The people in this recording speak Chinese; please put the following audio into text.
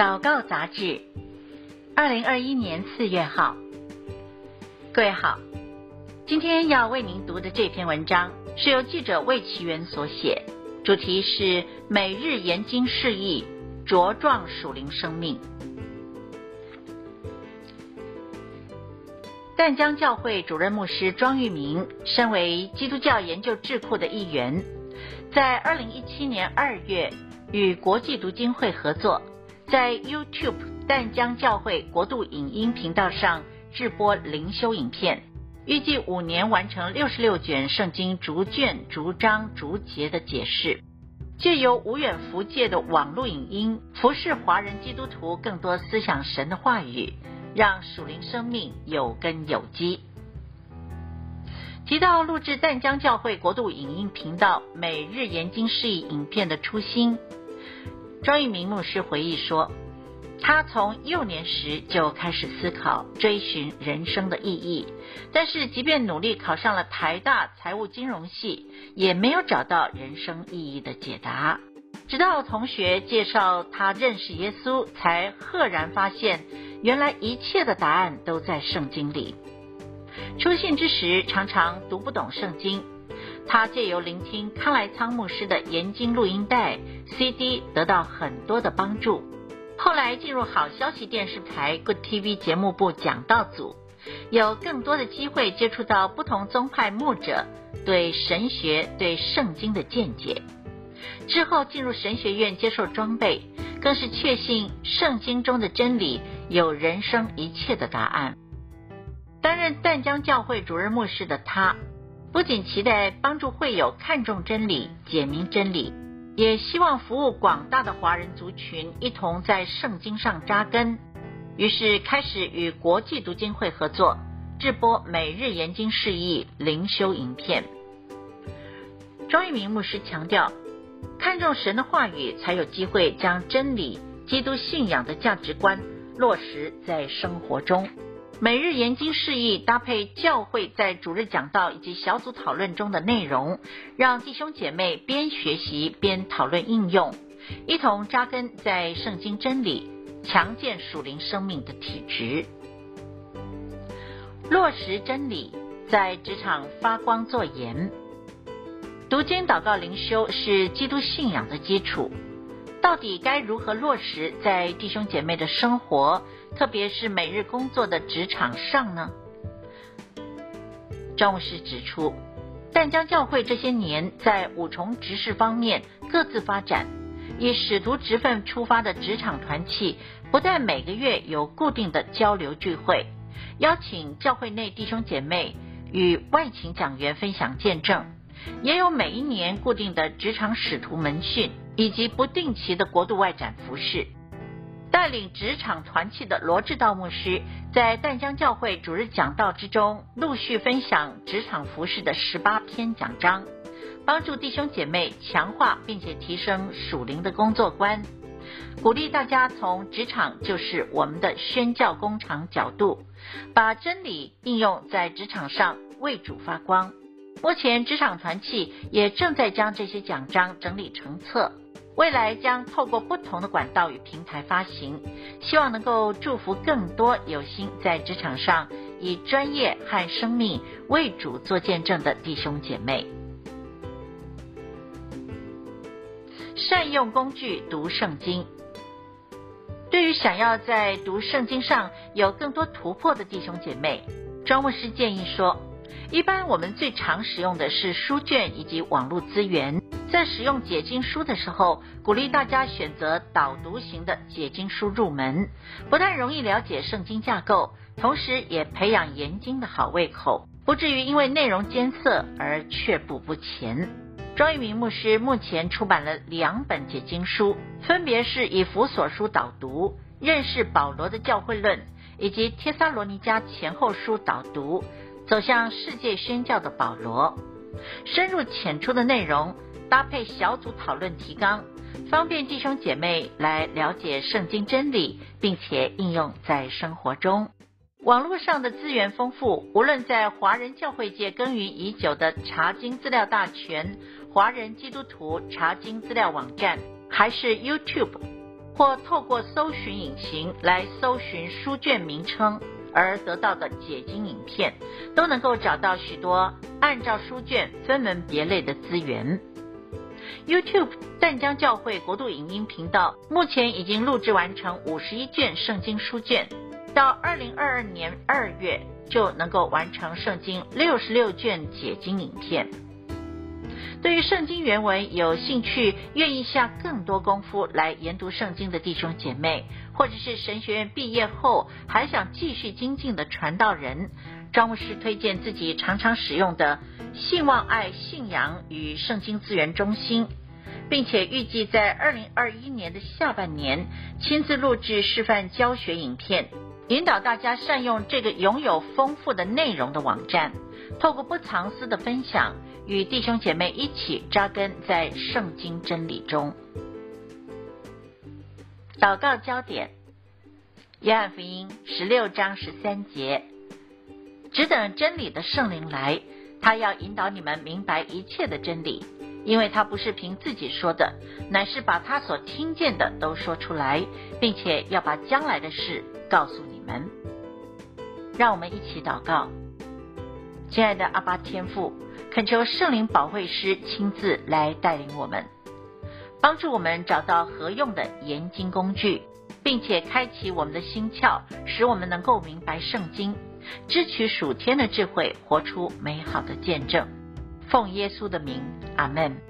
祷告杂志，二零二一年四月号。各位好，今天要为您读的这篇文章是由记者魏奇元所写，主题是每日研经释义，茁壮属灵生命。淡江教会主任牧师庄玉明，身为基督教研究智库的一员，在二零一七年二月与国际读经会合作。在 YouTube 淡江教会国度影音频道上制播灵修影片，预计五年完成六十六卷圣经逐卷、逐章、逐节的解释，借由无远弗届的网络影音，服侍华人基督徒更多思想神的话语，让属灵生命有根有基。提到录制淡江教会国度影音频道每日研经释义影片的初心。庄玉明牧师回忆说，他从幼年时就开始思考、追寻人生的意义，但是即便努力考上了台大财务金融系，也没有找到人生意义的解答。直到同学介绍他认识耶稣，才赫然发现，原来一切的答案都在圣经里。初信之时，常常读不懂圣经。他借由聆听康来仓牧师的研经录音带 CD，得到很多的帮助。后来进入好消息电视台 Good TV 节目部讲道组，有更多的机会接触到不同宗派牧者对神学、对圣经的见解。之后进入神学院接受装备，更是确信圣经中的真理有人生一切的答案。担任淡江教会主任牧师的他。不仅期待帮助会友看重真理、解明真理，也希望服务广大的华人族群一同在圣经上扎根。于是开始与国际读经会合作，制播每日研经释义灵修影片。庄玉明牧师强调，看重神的话语，才有机会将真理、基督信仰的价值观落实在生活中。每日研经释义搭配教会在主日讲道以及小组讨论中的内容，让弟兄姐妹边学习边讨论应用，一同扎根在圣经真理，强健属灵生命的体质。落实真理，在职场发光作盐。读经祷告灵修是基督信仰的基础。到底该如何落实在弟兄姐妹的生活，特别是每日工作的职场上呢？张牧师指出，淡江教会这些年在五重职事方面各自发展，以使徒职分出发的职场团契，不但每个月有固定的交流聚会，邀请教会内弟兄姐妹与外勤讲员分享见证，也有每一年固定的职场使徒门训。以及不定期的国度外展服事，带领职场团契的罗志道牧师，在淡江教会主日讲道之中，陆续分享职场服事的十八篇讲章，帮助弟兄姐妹强化并且提升属灵的工作观，鼓励大家从职场就是我们的宣教工厂角度，把真理应用在职场上，为主发光。目前职场团契也正在将这些讲章整理成册。未来将透过不同的管道与平台发行，希望能够祝福更多有心在职场上以专业和生命为主做见证的弟兄姐妹。善用工具读圣经。对于想要在读圣经上有更多突破的弟兄姐妹，庄牧师建议说，一般我们最常使用的是书卷以及网络资源。在使用解经书的时候，鼓励大家选择导读型的解经书入门，不但容易了解圣经架构，同时也培养研经的好胃口，不至于因为内容艰涩而却步不前。庄玉明牧师目前出版了两本解经书，分别是以弗所书导读，认识保罗的教会论，以及帖撒罗尼迦前后书导读，走向世界宣教的保罗，深入浅出的内容。搭配小组讨论提纲，方便弟兄姐妹来了解圣经真理，并且应用在生活中。网络上的资源丰富，无论在华人教会界耕耘已久的查经资料大全、华人基督徒查经资料网站，还是 YouTube，或透过搜寻引擎来搜寻书卷名称而得到的解经影片，都能够找到许多按照书卷分门别类的资源。YouTube 淡江教会国度影音频道目前已经录制完成五十一卷圣经书卷，到二零二二年二月就能够完成圣经六十六卷解经影片。对于圣经原文有兴趣、愿意下更多功夫来研读圣经的弟兄姐妹，或者是神学院毕业后还想继续精进的传道人，张牧师推荐自己常常使用的信望爱信仰与圣经资源中心，并且预计在二零二一年的下半年亲自录制示范教学影片，引导大家善用这个拥有丰富的内容的网站，透过不藏私的分享。与弟兄姐妹一起扎根在圣经真理中。祷告焦点：约翰福音十六章十三节，只等真理的圣灵来，他要引导你们明白一切的真理，因为他不是凭自己说的，乃是把他所听见的都说出来，并且要把将来的事告诉你们。让我们一起祷告，亲爱的阿巴天父。恳求圣灵保惠师亲自来带领我们，帮助我们找到合用的研经工具，并且开启我们的心窍，使我们能够明白圣经，支取属天的智慧，活出美好的见证。奉耶稣的名，阿门。